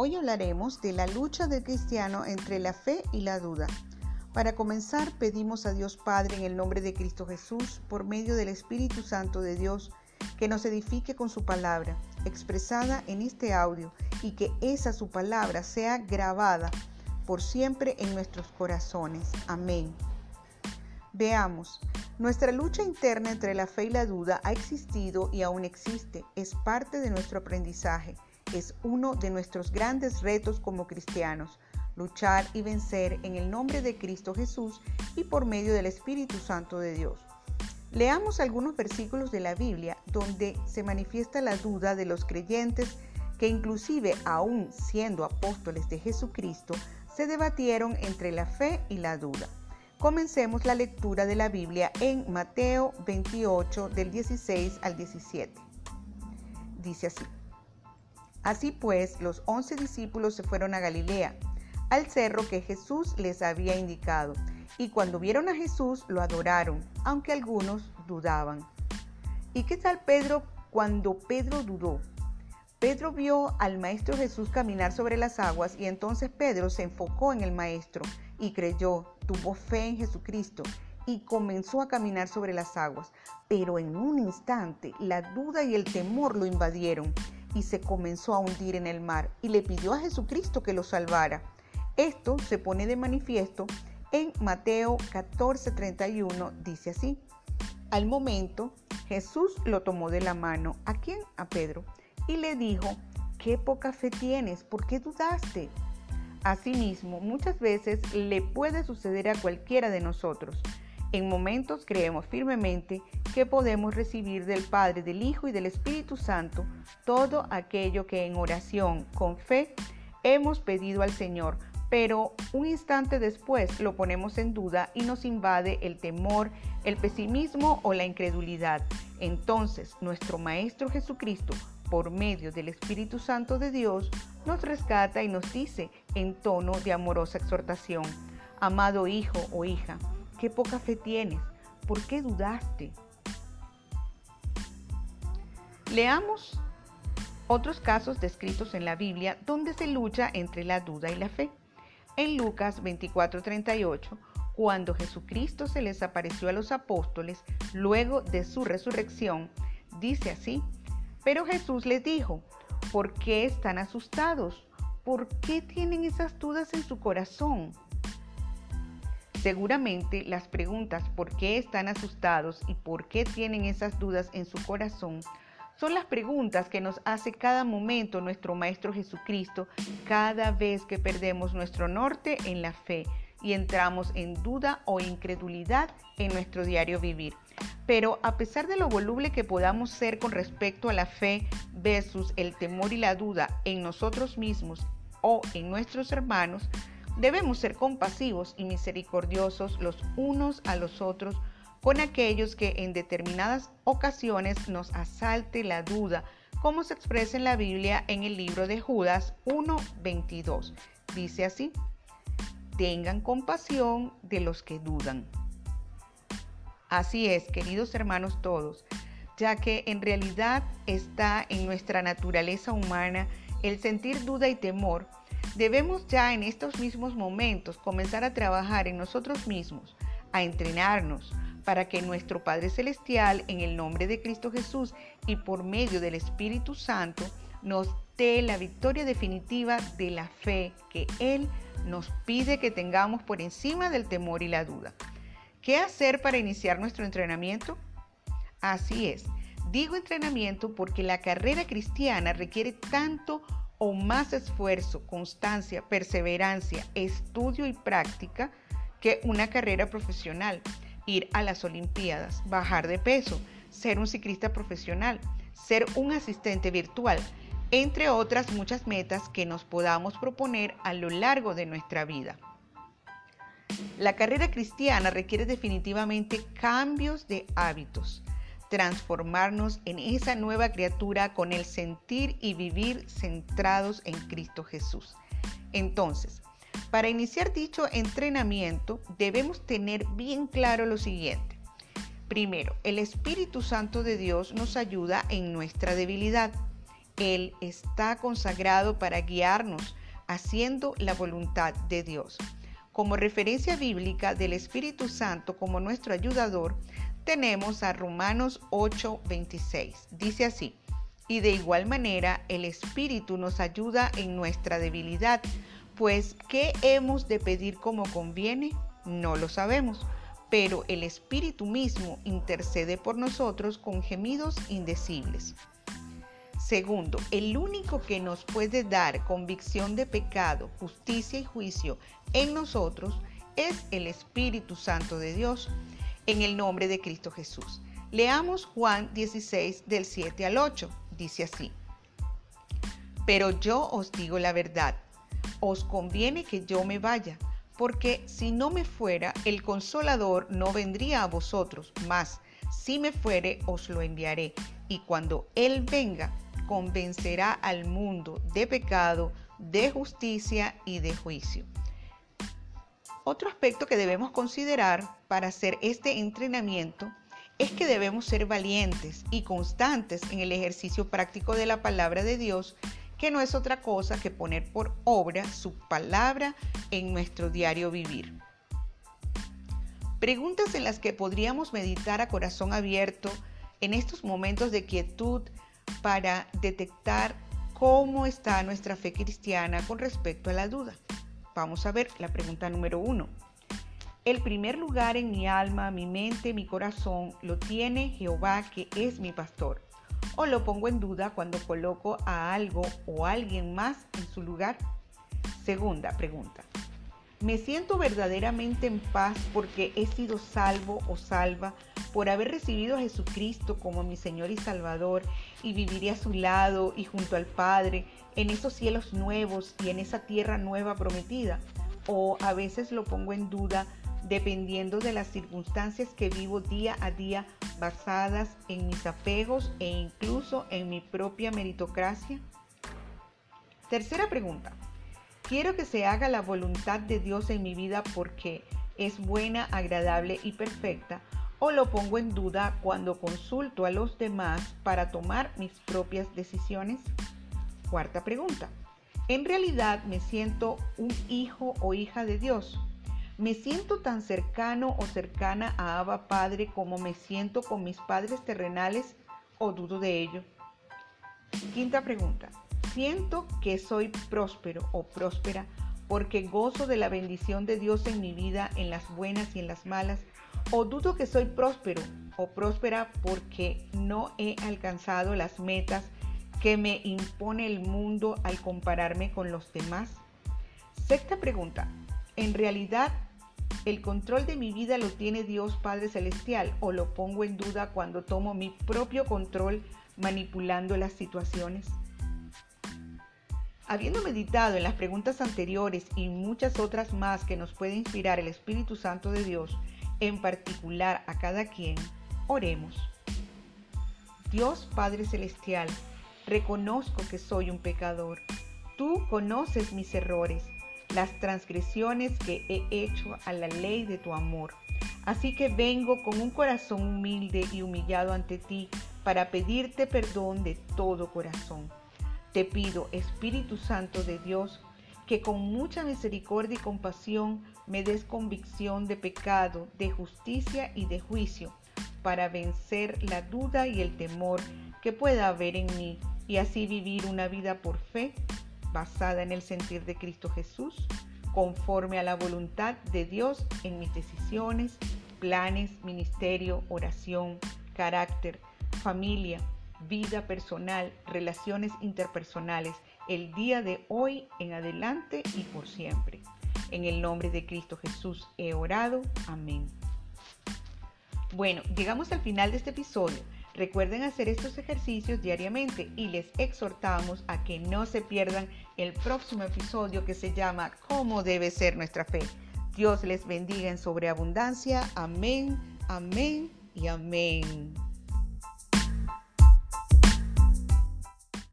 Hoy hablaremos de la lucha del cristiano entre la fe y la duda. Para comenzar, pedimos a Dios Padre en el nombre de Cristo Jesús, por medio del Espíritu Santo de Dios, que nos edifique con su palabra, expresada en este audio, y que esa su palabra sea grabada por siempre en nuestros corazones. Amén. Veamos, nuestra lucha interna entre la fe y la duda ha existido y aún existe, es parte de nuestro aprendizaje, es uno de nuestros grandes retos como cristianos, luchar y vencer en el nombre de Cristo Jesús y por medio del Espíritu Santo de Dios. Leamos algunos versículos de la Biblia donde se manifiesta la duda de los creyentes que inclusive aún siendo apóstoles de Jesucristo, se debatieron entre la fe y la duda. Comencemos la lectura de la Biblia en Mateo 28 del 16 al 17. Dice así. Así pues, los once discípulos se fueron a Galilea, al cerro que Jesús les había indicado, y cuando vieron a Jesús lo adoraron, aunque algunos dudaban. ¿Y qué tal Pedro cuando Pedro dudó? Pedro vio al Maestro Jesús caminar sobre las aguas y entonces Pedro se enfocó en el Maestro y creyó, tuvo fe en Jesucristo y comenzó a caminar sobre las aguas. Pero en un instante la duda y el temor lo invadieron y se comenzó a hundir en el mar y le pidió a Jesucristo que lo salvara. Esto se pone de manifiesto en Mateo 14:31, dice así. Al momento, Jesús lo tomó de la mano. ¿A quién? A Pedro. Y le dijo, qué poca fe tienes, ¿por qué dudaste? Asimismo, muchas veces le puede suceder a cualquiera de nosotros. En momentos creemos firmemente que podemos recibir del Padre, del Hijo y del Espíritu Santo todo aquello que en oración, con fe, hemos pedido al Señor, pero un instante después lo ponemos en duda y nos invade el temor, el pesimismo o la incredulidad. Entonces, nuestro Maestro Jesucristo por medio del Espíritu Santo de Dios, nos rescata y nos dice en tono de amorosa exhortación, amado hijo o hija, qué poca fe tienes, ¿por qué dudaste? Leamos otros casos descritos en la Biblia donde se lucha entre la duda y la fe. En Lucas 24:38, cuando Jesucristo se les apareció a los apóstoles luego de su resurrección, dice así, pero Jesús les dijo, ¿por qué están asustados? ¿Por qué tienen esas dudas en su corazón? Seguramente las preguntas ¿por qué están asustados y por qué tienen esas dudas en su corazón? Son las preguntas que nos hace cada momento nuestro Maestro Jesucristo cada vez que perdemos nuestro norte en la fe y entramos en duda o incredulidad en nuestro diario vivir. Pero a pesar de lo voluble que podamos ser con respecto a la fe versus el temor y la duda en nosotros mismos o en nuestros hermanos, debemos ser compasivos y misericordiosos los unos a los otros con aquellos que en determinadas ocasiones nos asalte la duda, como se expresa en la Biblia en el libro de Judas 1.22. Dice así, tengan compasión de los que dudan. Así es, queridos hermanos todos, ya que en realidad está en nuestra naturaleza humana el sentir duda y temor, debemos ya en estos mismos momentos comenzar a trabajar en nosotros mismos, a entrenarnos, para que nuestro Padre Celestial, en el nombre de Cristo Jesús y por medio del Espíritu Santo, nos dé la victoria definitiva de la fe que Él nos pide que tengamos por encima del temor y la duda. ¿Qué hacer para iniciar nuestro entrenamiento? Así es, digo entrenamiento porque la carrera cristiana requiere tanto o más esfuerzo, constancia, perseverancia, estudio y práctica que una carrera profesional. Ir a las Olimpiadas, bajar de peso, ser un ciclista profesional, ser un asistente virtual, entre otras muchas metas que nos podamos proponer a lo largo de nuestra vida. La carrera cristiana requiere definitivamente cambios de hábitos, transformarnos en esa nueva criatura con el sentir y vivir centrados en Cristo Jesús. Entonces, para iniciar dicho entrenamiento debemos tener bien claro lo siguiente. Primero, el Espíritu Santo de Dios nos ayuda en nuestra debilidad Él está consagrado para guiarnos haciendo la voluntad de Dios. Como referencia bíblica del Espíritu Santo como nuestro ayudador, tenemos a Romanos 8:26. Dice así, y de igual manera el Espíritu nos ayuda en nuestra debilidad, pues ¿qué hemos de pedir como conviene? No lo sabemos, pero el Espíritu mismo intercede por nosotros con gemidos indecibles. Segundo, el único que nos puede dar convicción de pecado, justicia y juicio en nosotros es el Espíritu Santo de Dios, en el nombre de Cristo Jesús. Leamos Juan 16 del 7 al 8. Dice así. Pero yo os digo la verdad, os conviene que yo me vaya, porque si no me fuera, el consolador no vendría a vosotros, mas si me fuere, os lo enviaré. Y cuando Él venga, convencerá al mundo de pecado, de justicia y de juicio. Otro aspecto que debemos considerar para hacer este entrenamiento es que debemos ser valientes y constantes en el ejercicio práctico de la palabra de Dios, que no es otra cosa que poner por obra su palabra en nuestro diario vivir. Preguntas en las que podríamos meditar a corazón abierto en estos momentos de quietud para detectar cómo está nuestra fe cristiana con respecto a la duda. Vamos a ver la pregunta número uno. El primer lugar en mi alma, mi mente, mi corazón lo tiene Jehová que es mi pastor. O lo pongo en duda cuando coloco a algo o alguien más en su lugar. Segunda pregunta. ¿Me siento verdaderamente en paz porque he sido salvo o salva por haber recibido a Jesucristo como mi Señor y Salvador y viviré a su lado y junto al Padre en esos cielos nuevos y en esa tierra nueva prometida. O a veces lo pongo en duda dependiendo de las circunstancias que vivo día a día basadas en mis apegos e incluso en mi propia meritocracia. Tercera pregunta. Quiero que se haga la voluntad de Dios en mi vida porque es buena, agradable y perfecta o lo pongo en duda cuando consulto a los demás para tomar mis propias decisiones? Cuarta pregunta. ¿En realidad me siento un hijo o hija de Dios? ¿Me siento tan cercano o cercana a Abba Padre como me siento con mis padres terrenales o dudo de ello? Quinta pregunta. ¿Siento que soy próspero o próspera porque gozo de la bendición de Dios en mi vida en las buenas y en las malas o dudo que soy próspero o próspera porque no he alcanzado las metas que me impone el mundo al compararme con los demás? Sexta pregunta. ¿En realidad el control de mi vida lo tiene Dios Padre Celestial o lo pongo en duda cuando tomo mi propio control manipulando las situaciones? Habiendo meditado en las preguntas anteriores y muchas otras más que nos puede inspirar el Espíritu Santo de Dios, en particular a cada quien, oremos. Dios Padre Celestial, reconozco que soy un pecador. Tú conoces mis errores, las transgresiones que he hecho a la ley de tu amor. Así que vengo con un corazón humilde y humillado ante ti para pedirte perdón de todo corazón. Te pido, Espíritu Santo de Dios, que con mucha misericordia y compasión me des convicción de pecado, de justicia y de juicio, para vencer la duda y el temor que pueda haber en mí y así vivir una vida por fe, basada en el sentir de Cristo Jesús, conforme a la voluntad de Dios en mis decisiones, planes, ministerio, oración, carácter, familia, vida personal, relaciones interpersonales el día de hoy en adelante y por siempre. En el nombre de Cristo Jesús he orado. Amén. Bueno, llegamos al final de este episodio. Recuerden hacer estos ejercicios diariamente y les exhortamos a que no se pierdan el próximo episodio que se llama ¿Cómo debe ser nuestra fe? Dios les bendiga en sobreabundancia. Amén, amén y amén.